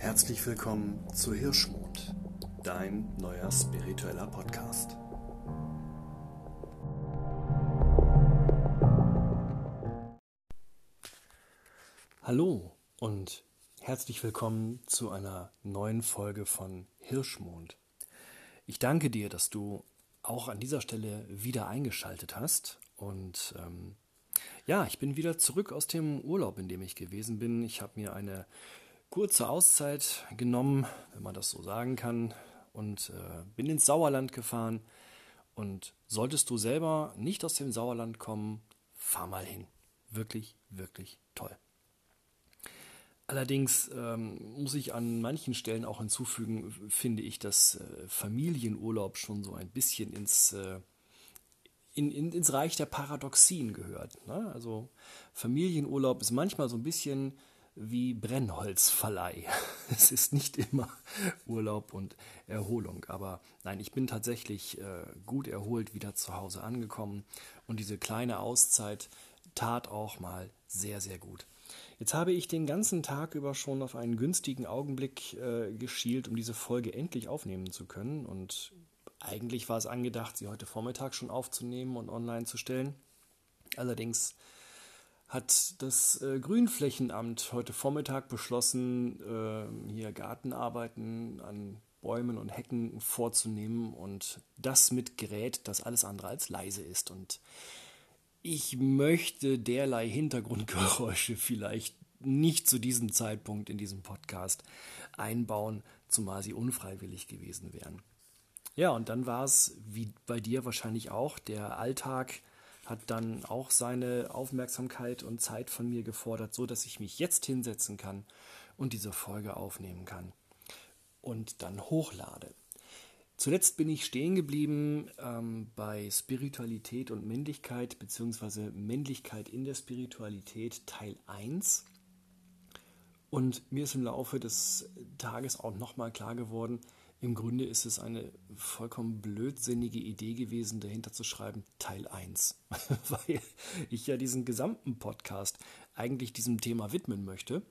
Herzlich willkommen zu Hirschmond, dein neuer spiritueller Podcast. Hallo und herzlich willkommen zu einer neuen Folge von Hirschmond. Ich danke dir, dass du auch an dieser Stelle wieder eingeschaltet hast und ähm, ja, ich bin wieder zurück aus dem Urlaub, in dem ich gewesen bin. Ich habe mir eine kurze Auszeit genommen, wenn man das so sagen kann, und äh, bin ins Sauerland gefahren. Und solltest du selber nicht aus dem Sauerland kommen, fahr mal hin. Wirklich, wirklich toll. Allerdings ähm, muss ich an manchen Stellen auch hinzufügen, finde ich, dass äh, Familienurlaub schon so ein bisschen ins, äh, in, in, ins Reich der Paradoxien gehört. Ne? Also Familienurlaub ist manchmal so ein bisschen wie Brennholzverleih. Es ist nicht immer Urlaub und Erholung. Aber nein, ich bin tatsächlich äh, gut erholt wieder zu Hause angekommen und diese kleine Auszeit tat auch mal sehr, sehr gut. Jetzt habe ich den ganzen Tag über schon auf einen günstigen Augenblick äh, geschielt, um diese Folge endlich aufnehmen zu können. Und eigentlich war es angedacht, sie heute Vormittag schon aufzunehmen und online zu stellen. Allerdings hat das äh, Grünflächenamt heute Vormittag beschlossen, äh, hier Gartenarbeiten an Bäumen und Hecken vorzunehmen und das mit Gerät, das alles andere als leise ist. Und ich möchte derlei Hintergrundgeräusche vielleicht nicht zu diesem Zeitpunkt in diesem Podcast einbauen, zumal sie unfreiwillig gewesen wären. Ja, und dann war es, wie bei dir wahrscheinlich auch, der Alltag hat dann auch seine Aufmerksamkeit und Zeit von mir gefordert, so dass ich mich jetzt hinsetzen kann und diese Folge aufnehmen kann und dann hochlade. Zuletzt bin ich stehen geblieben ähm, bei Spiritualität und Männlichkeit beziehungsweise Männlichkeit in der Spiritualität Teil 1. Und mir ist im Laufe des Tages auch nochmal klar geworden, im Grunde ist es eine vollkommen blödsinnige Idee gewesen, dahinter zu schreiben Teil 1, weil ich ja diesen gesamten Podcast eigentlich diesem Thema widmen möchte.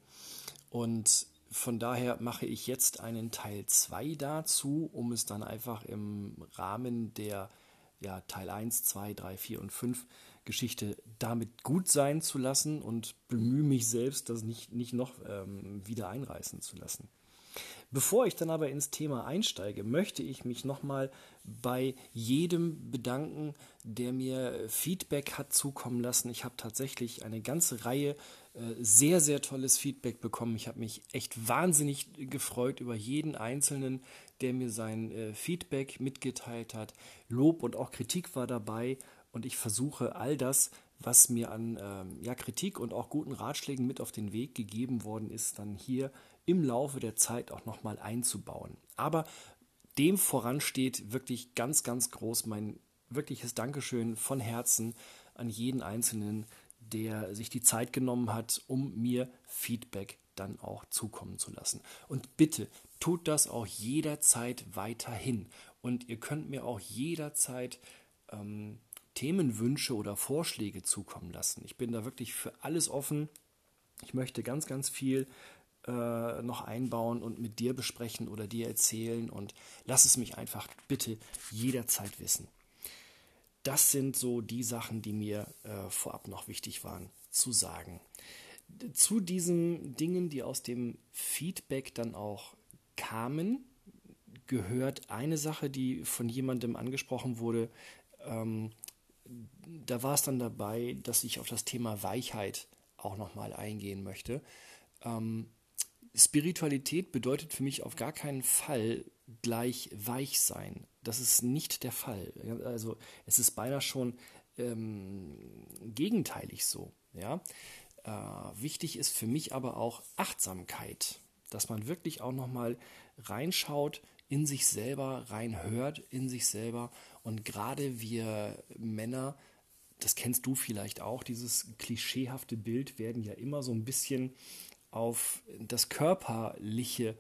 Und von daher mache ich jetzt einen Teil 2 dazu, um es dann einfach im Rahmen der ja, Teil 1, 2, 3, 4 und 5 Geschichte damit gut sein zu lassen und bemühe mich selbst, das nicht, nicht noch ähm, wieder einreißen zu lassen. Bevor ich dann aber ins Thema einsteige, möchte ich mich nochmal bei jedem bedanken, der mir Feedback hat zukommen lassen. Ich habe tatsächlich eine ganze Reihe äh, sehr, sehr tolles Feedback bekommen. Ich habe mich echt wahnsinnig gefreut über jeden Einzelnen, der mir sein äh, Feedback mitgeteilt hat. Lob und auch Kritik war dabei und ich versuche all das, was mir an ähm, ja, Kritik und auch guten Ratschlägen mit auf den Weg gegeben worden ist, dann hier im Laufe der Zeit auch nochmal einzubauen. Aber dem voran steht wirklich ganz, ganz groß mein wirkliches Dankeschön von Herzen an jeden Einzelnen, der sich die Zeit genommen hat, um mir Feedback dann auch zukommen zu lassen. Und bitte tut das auch jederzeit weiterhin. Und ihr könnt mir auch jederzeit ähm, Themenwünsche oder Vorschläge zukommen lassen. Ich bin da wirklich für alles offen. Ich möchte ganz, ganz viel äh, noch einbauen und mit dir besprechen oder dir erzählen und lass es mich einfach bitte jederzeit wissen. Das sind so die Sachen, die mir äh, vorab noch wichtig waren zu sagen. Zu diesen Dingen, die aus dem Feedback dann auch kamen, gehört eine Sache, die von jemandem angesprochen wurde. Ähm, da war es dann dabei, dass ich auf das Thema Weichheit auch nochmal eingehen möchte. Ähm, Spiritualität bedeutet für mich auf gar keinen Fall gleich weich sein. Das ist nicht der Fall. Also es ist beinahe schon ähm, gegenteilig so. Ja? Äh, wichtig ist für mich aber auch Achtsamkeit, dass man wirklich auch nochmal reinschaut, in sich selber reinhört, in sich selber. Und gerade wir Männer, das kennst du vielleicht auch, dieses klischeehafte Bild werden ja immer so ein bisschen auf das Körperliche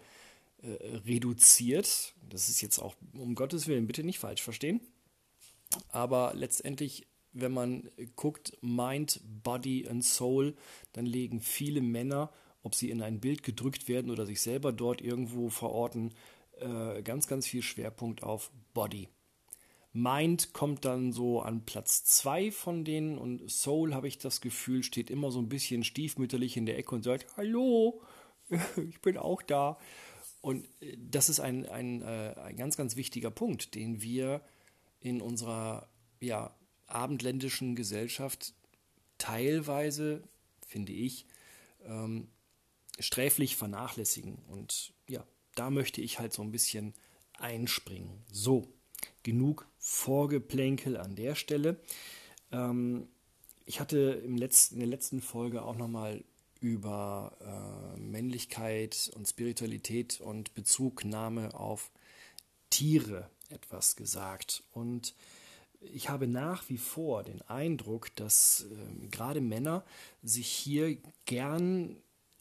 äh, reduziert. Das ist jetzt auch um Gottes Willen bitte nicht falsch verstehen. Aber letztendlich, wenn man guckt, Mind, Body and Soul, dann legen viele Männer ob sie in ein Bild gedrückt werden oder sich selber dort irgendwo verorten, äh, ganz, ganz viel Schwerpunkt auf Body. Mind kommt dann so an Platz 2 von denen und Soul, habe ich das Gefühl, steht immer so ein bisschen stiefmütterlich in der Ecke und sagt, hallo, ich bin auch da. Und äh, das ist ein, ein, äh, ein ganz, ganz wichtiger Punkt, den wir in unserer ja, abendländischen Gesellschaft teilweise, finde ich, ähm, sträflich vernachlässigen. Und ja, da möchte ich halt so ein bisschen einspringen. So, genug Vorgeplänkel an der Stelle. Ähm, ich hatte im letzten, in der letzten Folge auch nochmal über äh, Männlichkeit und Spiritualität und Bezugnahme auf Tiere etwas gesagt. Und ich habe nach wie vor den Eindruck, dass äh, gerade Männer sich hier gern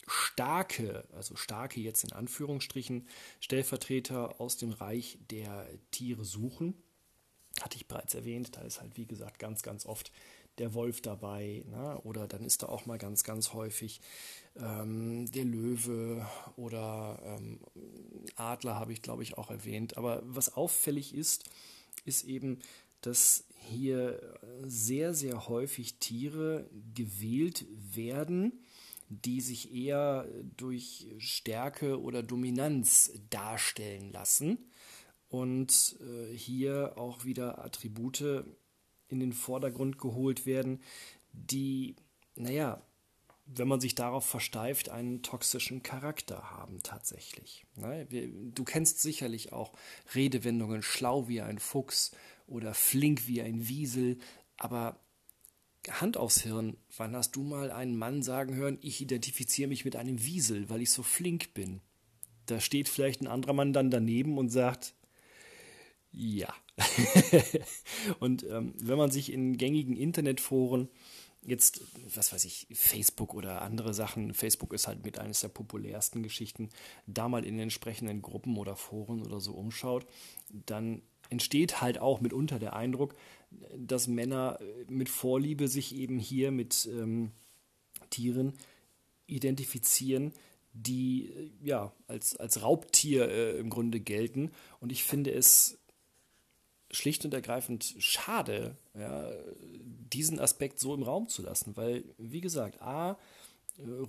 starke, also starke jetzt in Anführungsstrichen, Stellvertreter aus dem Reich der Tiere suchen. Hatte ich bereits erwähnt, da ist halt wie gesagt ganz, ganz oft der Wolf dabei. Ne? Oder dann ist da auch mal ganz, ganz häufig ähm, der Löwe oder ähm, Adler habe ich, glaube ich, auch erwähnt. Aber was auffällig ist, ist eben, dass hier sehr, sehr häufig Tiere gewählt werden, die sich eher durch Stärke oder Dominanz darstellen lassen und äh, hier auch wieder Attribute in den Vordergrund geholt werden, die, naja, wenn man sich darauf versteift, einen toxischen Charakter haben tatsächlich. Ne? Du kennst sicherlich auch Redewendungen schlau wie ein Fuchs oder flink wie ein Wiesel, aber Hand aufs Hirn, wann hast du mal einen Mann sagen hören, ich identifiziere mich mit einem Wiesel, weil ich so flink bin? Da steht vielleicht ein anderer Mann dann daneben und sagt, ja. und ähm, wenn man sich in gängigen Internetforen jetzt, was weiß ich, Facebook oder andere Sachen, Facebook ist halt mit eines der populärsten Geschichten, da mal in den entsprechenden Gruppen oder Foren oder so umschaut, dann entsteht halt auch mitunter der Eindruck, dass Männer mit Vorliebe sich eben hier mit ähm, Tieren identifizieren, die ja als, als Raubtier äh, im Grunde gelten. Und ich finde es schlicht und ergreifend schade, ja, diesen Aspekt so im Raum zu lassen, weil, wie gesagt, A,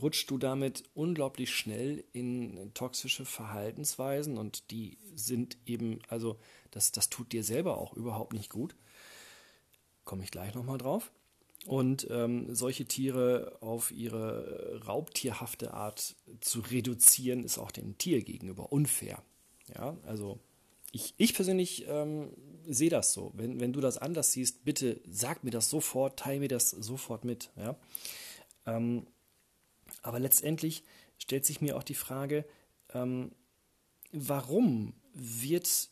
rutscht du damit unglaublich schnell in toxische Verhaltensweisen und die sind eben, also das, das tut dir selber auch überhaupt nicht gut. Komme ich gleich nochmal drauf. Und ähm, solche Tiere auf ihre raubtierhafte Art zu reduzieren, ist auch dem Tier gegenüber unfair. Ja, also ich, ich persönlich ähm, sehe das so. Wenn, wenn du das anders siehst, bitte sag mir das sofort, teile mir das sofort mit. Ja? Ähm, aber letztendlich stellt sich mir auch die Frage, ähm, warum wird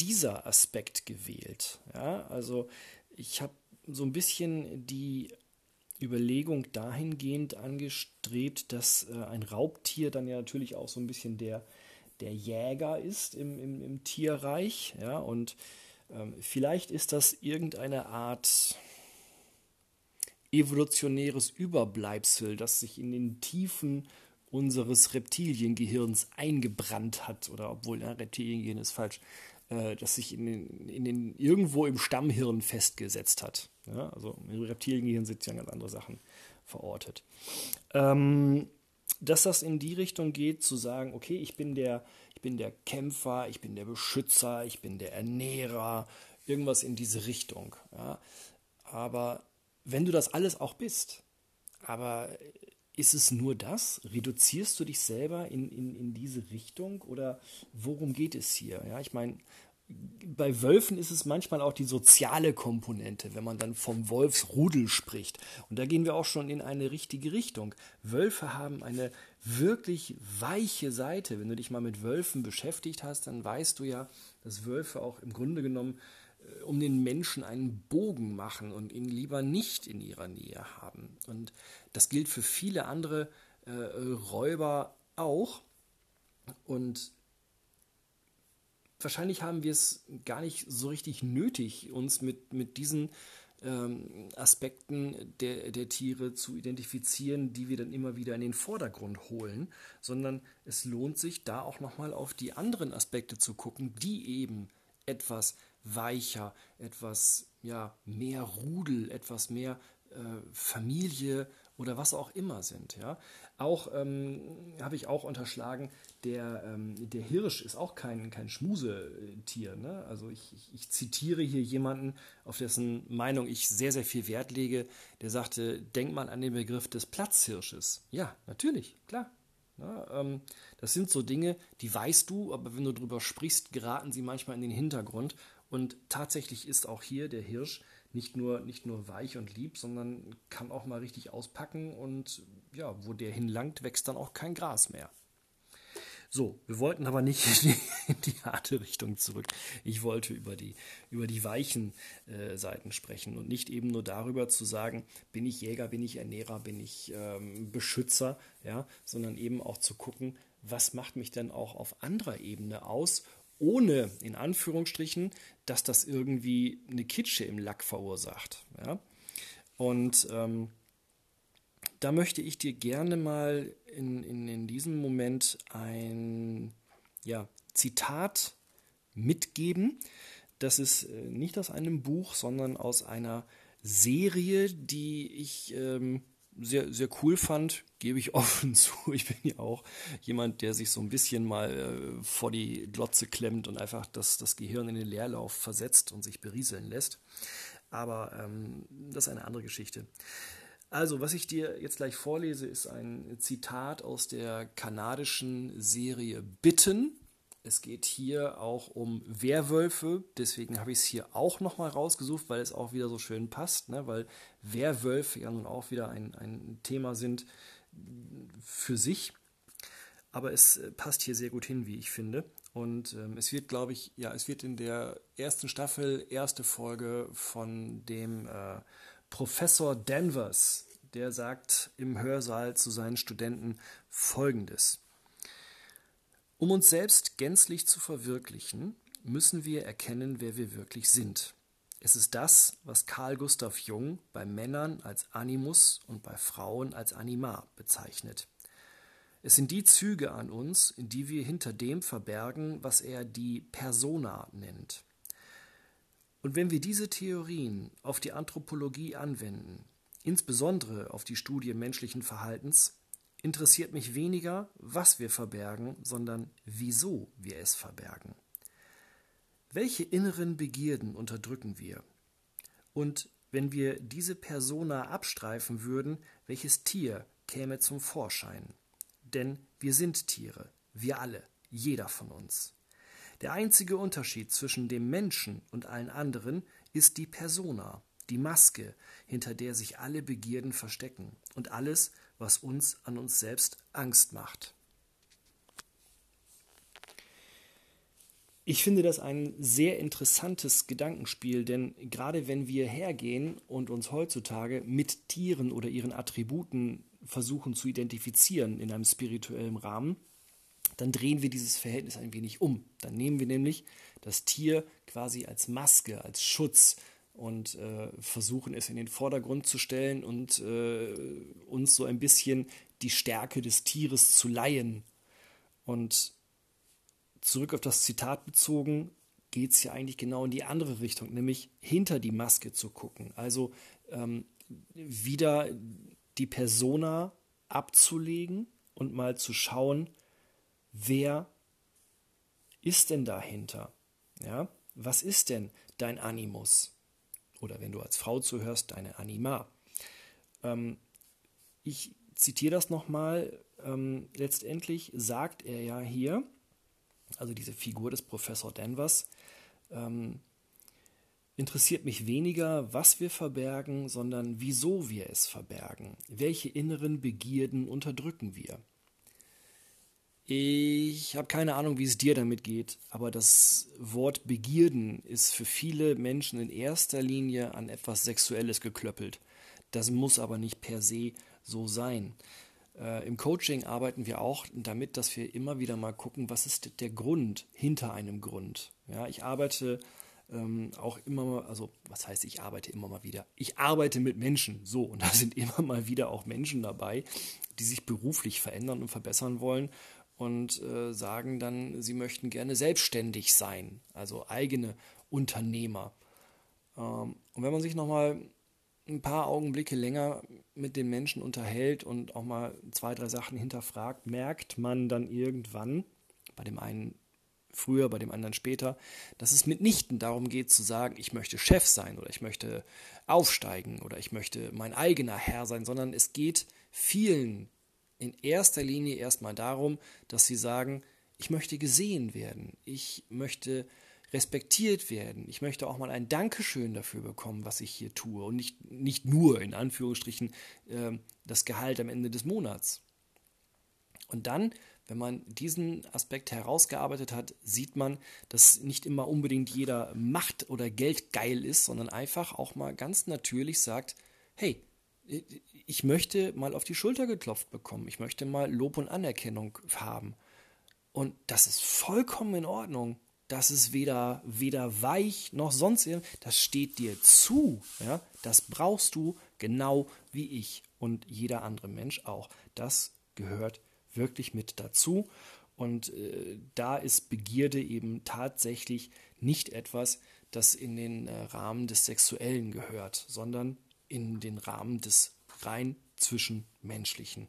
dieser Aspekt gewählt? Ja, also ich habe so ein bisschen die Überlegung dahingehend angestrebt, dass äh, ein Raubtier dann ja natürlich auch so ein bisschen der, der Jäger ist im, im, im Tierreich. Ja, und ähm, vielleicht ist das irgendeine Art evolutionäres Überbleibsel, das sich in den Tiefen unseres Reptiliengehirns eingebrannt hat, oder obwohl ja, Reptiliengehirn ist falsch, äh, das sich in den, in den, irgendwo im Stammhirn festgesetzt hat. Ja, also im Reptiliengehirn sind ja ganz andere Sachen verortet. Ähm, dass das in die Richtung geht, zu sagen, okay, ich bin der, ich bin der Kämpfer, ich bin der Beschützer, ich bin der Ernährer, irgendwas in diese Richtung. Ja. Aber wenn du das alles auch bist, aber ist es nur das? Reduzierst du dich selber in, in, in diese Richtung oder worum geht es hier? Ja, ich meine, bei Wölfen ist es manchmal auch die soziale Komponente, wenn man dann vom Wolfsrudel spricht. Und da gehen wir auch schon in eine richtige Richtung. Wölfe haben eine wirklich weiche Seite. Wenn du dich mal mit Wölfen beschäftigt hast, dann weißt du ja, dass Wölfe auch im Grunde genommen um den Menschen einen Bogen machen und ihn lieber nicht in ihrer Nähe haben. Und das gilt für viele andere äh, Räuber auch. Und wahrscheinlich haben wir es gar nicht so richtig nötig, uns mit, mit diesen ähm, Aspekten der, der Tiere zu identifizieren, die wir dann immer wieder in den Vordergrund holen, sondern es lohnt sich da auch nochmal auf die anderen Aspekte zu gucken, die eben etwas weicher, etwas ja, mehr Rudel, etwas mehr äh, Familie oder was auch immer sind. Ja? Auch ähm, habe ich auch unterschlagen, der, ähm, der Hirsch ist auch kein, kein Schmusetier. Ne? Also ich, ich, ich, zitiere hier jemanden, auf dessen Meinung ich sehr, sehr viel Wert lege, der sagte, denk mal an den Begriff des Platzhirsches. Ja, natürlich, klar. Ja, ähm, das sind so Dinge, die weißt du, aber wenn du darüber sprichst, geraten sie manchmal in den Hintergrund. Und tatsächlich ist auch hier der Hirsch nicht nur, nicht nur weich und lieb, sondern kann auch mal richtig auspacken und ja, wo der hinlangt, wächst dann auch kein Gras mehr. So, wir wollten aber nicht in die, in die harte Richtung zurück. Ich wollte über die, über die weichen äh, Seiten sprechen und nicht eben nur darüber zu sagen, bin ich Jäger, bin ich Ernährer, bin ich ähm, Beschützer, ja, sondern eben auch zu gucken, was macht mich denn auch auf anderer Ebene aus ohne, in Anführungsstrichen, dass das irgendwie eine Kitsche im Lack verursacht. Ja? Und ähm, da möchte ich dir gerne mal in, in, in diesem Moment ein ja, Zitat mitgeben. Das ist äh, nicht aus einem Buch, sondern aus einer Serie, die ich ähm, sehr, sehr cool fand, gebe ich offen zu. Ich bin ja auch jemand, der sich so ein bisschen mal äh, vor die Glotze klemmt und einfach das, das Gehirn in den Leerlauf versetzt und sich berieseln lässt. Aber ähm, das ist eine andere Geschichte. Also, was ich dir jetzt gleich vorlese, ist ein Zitat aus der kanadischen Serie Bitten es geht hier auch um Werwölfe, deswegen habe ich es hier auch nochmal rausgesucht, weil es auch wieder so schön passt, ne? weil Werwölfe ja nun auch wieder ein, ein Thema sind für sich. Aber es äh, passt hier sehr gut hin, wie ich finde. Und ähm, es wird, glaube ich, ja, es wird in der ersten Staffel, erste Folge von dem äh, Professor Danvers, der sagt im Hörsaal zu seinen Studenten Folgendes. Um uns selbst gänzlich zu verwirklichen, müssen wir erkennen, wer wir wirklich sind. Es ist das, was Carl Gustav Jung bei Männern als Animus und bei Frauen als Anima bezeichnet. Es sind die Züge an uns, die wir hinter dem verbergen, was er die Persona nennt. Und wenn wir diese Theorien auf die Anthropologie anwenden, insbesondere auf die Studie menschlichen Verhaltens, interessiert mich weniger, was wir verbergen, sondern wieso wir es verbergen. Welche inneren Begierden unterdrücken wir? Und wenn wir diese Persona abstreifen würden, welches Tier käme zum Vorschein? Denn wir sind Tiere, wir alle, jeder von uns. Der einzige Unterschied zwischen dem Menschen und allen anderen ist die Persona, die Maske, hinter der sich alle Begierden verstecken und alles, was uns an uns selbst Angst macht. Ich finde das ein sehr interessantes Gedankenspiel, denn gerade wenn wir hergehen und uns heutzutage mit Tieren oder ihren Attributen versuchen zu identifizieren in einem spirituellen Rahmen, dann drehen wir dieses Verhältnis ein wenig um. Dann nehmen wir nämlich das Tier quasi als Maske, als Schutz, und äh, versuchen es in den Vordergrund zu stellen und äh, uns so ein bisschen die Stärke des Tieres zu leihen. Und zurück auf das Zitat bezogen, geht es ja eigentlich genau in die andere Richtung, nämlich hinter die Maske zu gucken. Also ähm, wieder die Persona abzulegen und mal zu schauen, wer ist denn dahinter? Ja, was ist denn dein Animus? Oder wenn du als Frau zuhörst, deine Anima. Ähm, ich zitiere das nochmal. Ähm, letztendlich sagt er ja hier, also diese Figur des Professor Danvers, ähm, interessiert mich weniger, was wir verbergen, sondern wieso wir es verbergen. Welche inneren Begierden unterdrücken wir? Ich habe keine Ahnung, wie es dir damit geht, aber das Wort Begierden ist für viele Menschen in erster Linie an etwas Sexuelles geklöppelt. Das muss aber nicht per se so sein. Äh, Im Coaching arbeiten wir auch damit, dass wir immer wieder mal gucken, was ist der Grund hinter einem Grund. Ja, ich arbeite ähm, auch immer mal, also was heißt, ich arbeite immer mal wieder? Ich arbeite mit Menschen, so, und da sind immer mal wieder auch Menschen dabei, die sich beruflich verändern und verbessern wollen und äh, sagen dann, sie möchten gerne selbstständig sein, also eigene Unternehmer. Ähm, und wenn man sich nochmal ein paar Augenblicke länger mit den Menschen unterhält und auch mal zwei, drei Sachen hinterfragt, merkt man dann irgendwann, bei dem einen früher, bei dem anderen später, dass es mitnichten darum geht zu sagen, ich möchte Chef sein oder ich möchte aufsteigen oder ich möchte mein eigener Herr sein, sondern es geht vielen in erster Linie erstmal darum, dass sie sagen, ich möchte gesehen werden, ich möchte respektiert werden, ich möchte auch mal ein Dankeschön dafür bekommen, was ich hier tue und nicht, nicht nur in Anführungsstrichen äh, das Gehalt am Ende des Monats. Und dann wenn man diesen Aspekt herausgearbeitet hat, sieht man, dass nicht immer unbedingt jeder Macht- oder Geldgeil ist, sondern einfach auch mal ganz natürlich sagt, hey, ich möchte mal auf die Schulter geklopft bekommen, ich möchte mal Lob und Anerkennung haben. Und das ist vollkommen in Ordnung. Das ist weder, weder weich noch sonst irgendwas. Das steht dir zu. Ja? Das brauchst du genau wie ich und jeder andere Mensch auch. Das gehört wirklich mit dazu. Und äh, da ist Begierde eben tatsächlich nicht etwas, das in den äh, Rahmen des Sexuellen gehört, sondern in den Rahmen des rein zwischenmenschlichen.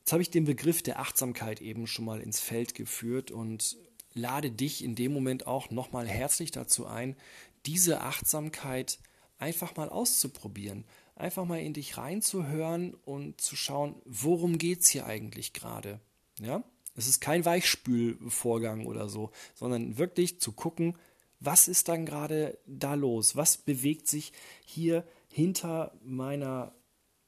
Jetzt habe ich den Begriff der Achtsamkeit eben schon mal ins Feld geführt und lade dich in dem Moment auch nochmal herzlich dazu ein, diese Achtsamkeit einfach mal auszuprobieren einfach mal in dich reinzuhören und zu schauen, worum geht es hier eigentlich gerade. Ja? Es ist kein Weichspülvorgang oder so, sondern wirklich zu gucken, was ist dann gerade da los? Was bewegt sich hier hinter meiner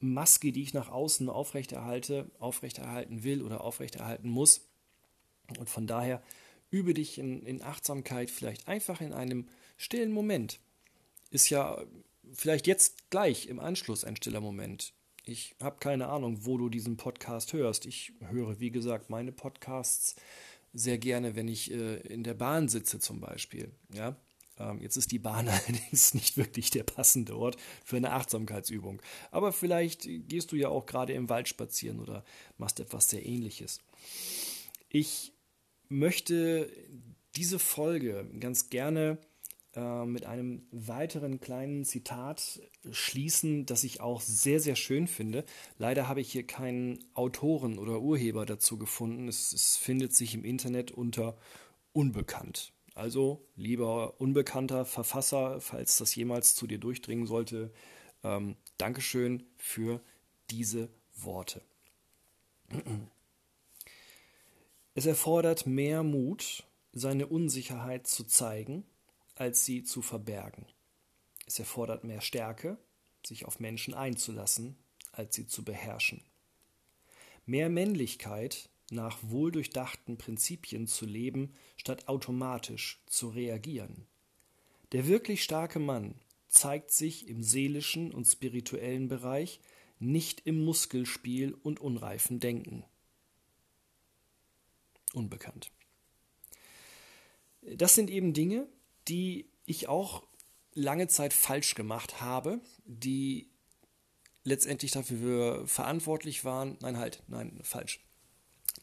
Maske, die ich nach außen aufrechterhalte, aufrechterhalten will oder aufrechterhalten muss? Und von daher übe dich in, in Achtsamkeit vielleicht einfach in einem stillen Moment. Ist ja vielleicht jetzt gleich im Anschluss ein stiller Moment. Ich habe keine Ahnung, wo du diesen Podcast hörst. Ich höre, wie gesagt, meine Podcasts sehr gerne, wenn ich äh, in der Bahn sitze zum Beispiel. Ja? Ähm, jetzt ist die Bahn allerdings nicht wirklich der passende Ort für eine Achtsamkeitsübung. Aber vielleicht gehst du ja auch gerade im Wald spazieren oder machst etwas sehr ähnliches. Ich möchte diese Folge ganz gerne äh, mit einem weiteren kleinen Zitat schließen, das ich auch sehr, sehr schön finde. Leider habe ich hier keinen Autoren oder Urheber dazu gefunden. Es, es findet sich im Internet unter unbekannt. Also, lieber unbekannter Verfasser, falls das jemals zu dir durchdringen sollte, ähm, Dankeschön für diese Worte. Es erfordert mehr Mut, seine Unsicherheit zu zeigen als sie zu verbergen. Es erfordert mehr Stärke, sich auf Menschen einzulassen, als sie zu beherrschen. Mehr Männlichkeit, nach wohldurchdachten Prinzipien zu leben, statt automatisch zu reagieren. Der wirklich starke Mann zeigt sich im seelischen und spirituellen Bereich, nicht im Muskelspiel und unreifen Denken. Unbekannt. Das sind eben Dinge, die ich auch lange Zeit falsch gemacht habe, die letztendlich dafür verantwortlich waren. Nein, halt, nein, falsch.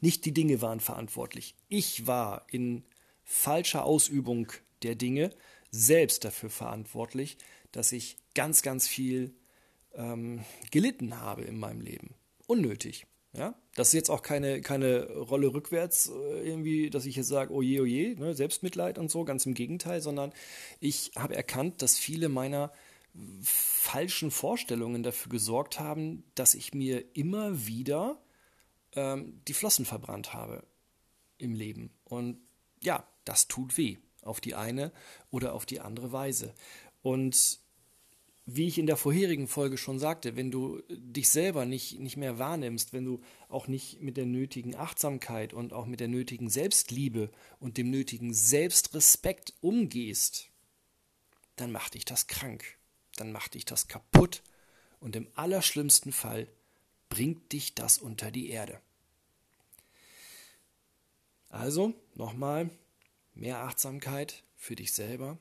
Nicht die Dinge waren verantwortlich. Ich war in falscher Ausübung der Dinge selbst dafür verantwortlich, dass ich ganz, ganz viel ähm, gelitten habe in meinem Leben. Unnötig. Ja, das ist jetzt auch keine, keine Rolle rückwärts, äh, irgendwie, dass ich jetzt sage, oh je, oh je, ne, Selbstmitleid und so, ganz im Gegenteil, sondern ich habe erkannt, dass viele meiner falschen Vorstellungen dafür gesorgt haben, dass ich mir immer wieder ähm, die Flossen verbrannt habe im Leben. Und ja, das tut weh, auf die eine oder auf die andere Weise. Und wie ich in der vorherigen Folge schon sagte, wenn du dich selber nicht, nicht mehr wahrnimmst, wenn du auch nicht mit der nötigen Achtsamkeit und auch mit der nötigen Selbstliebe und dem nötigen Selbstrespekt umgehst, dann macht dich das krank, dann macht dich das kaputt und im allerschlimmsten Fall bringt dich das unter die Erde. Also nochmal, mehr Achtsamkeit für dich selber,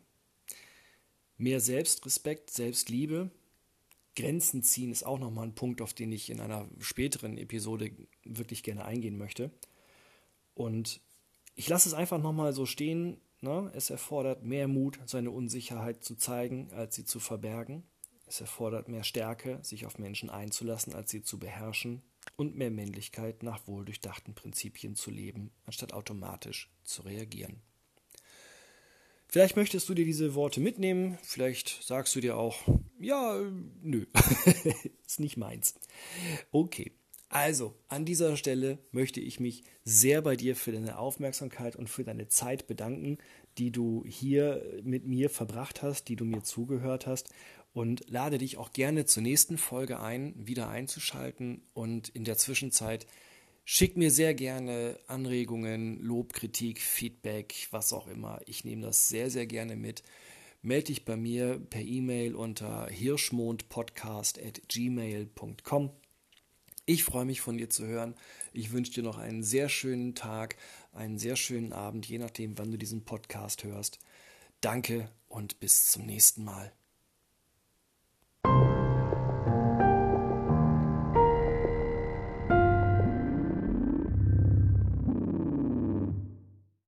Mehr Selbstrespekt, Selbstliebe. Grenzen ziehen ist auch nochmal ein Punkt, auf den ich in einer späteren Episode wirklich gerne eingehen möchte. Und ich lasse es einfach nochmal so stehen. Ne? Es erfordert mehr Mut, seine Unsicherheit zu zeigen, als sie zu verbergen. Es erfordert mehr Stärke, sich auf Menschen einzulassen, als sie zu beherrschen. Und mehr Männlichkeit, nach wohldurchdachten Prinzipien zu leben, anstatt automatisch zu reagieren. Vielleicht möchtest du dir diese Worte mitnehmen, vielleicht sagst du dir auch, ja, nö, ist nicht meins. Okay, also an dieser Stelle möchte ich mich sehr bei dir für deine Aufmerksamkeit und für deine Zeit bedanken, die du hier mit mir verbracht hast, die du mir zugehört hast und lade dich auch gerne zur nächsten Folge ein, wieder einzuschalten und in der Zwischenzeit Schick mir sehr gerne Anregungen, Lob, Kritik, Feedback, was auch immer. Ich nehme das sehr, sehr gerne mit. Melde dich bei mir per E-Mail unter hirschmondpodcast.gmail.com. Ich freue mich von dir zu hören. Ich wünsche dir noch einen sehr schönen Tag, einen sehr schönen Abend, je nachdem, wann du diesen Podcast hörst. Danke und bis zum nächsten Mal.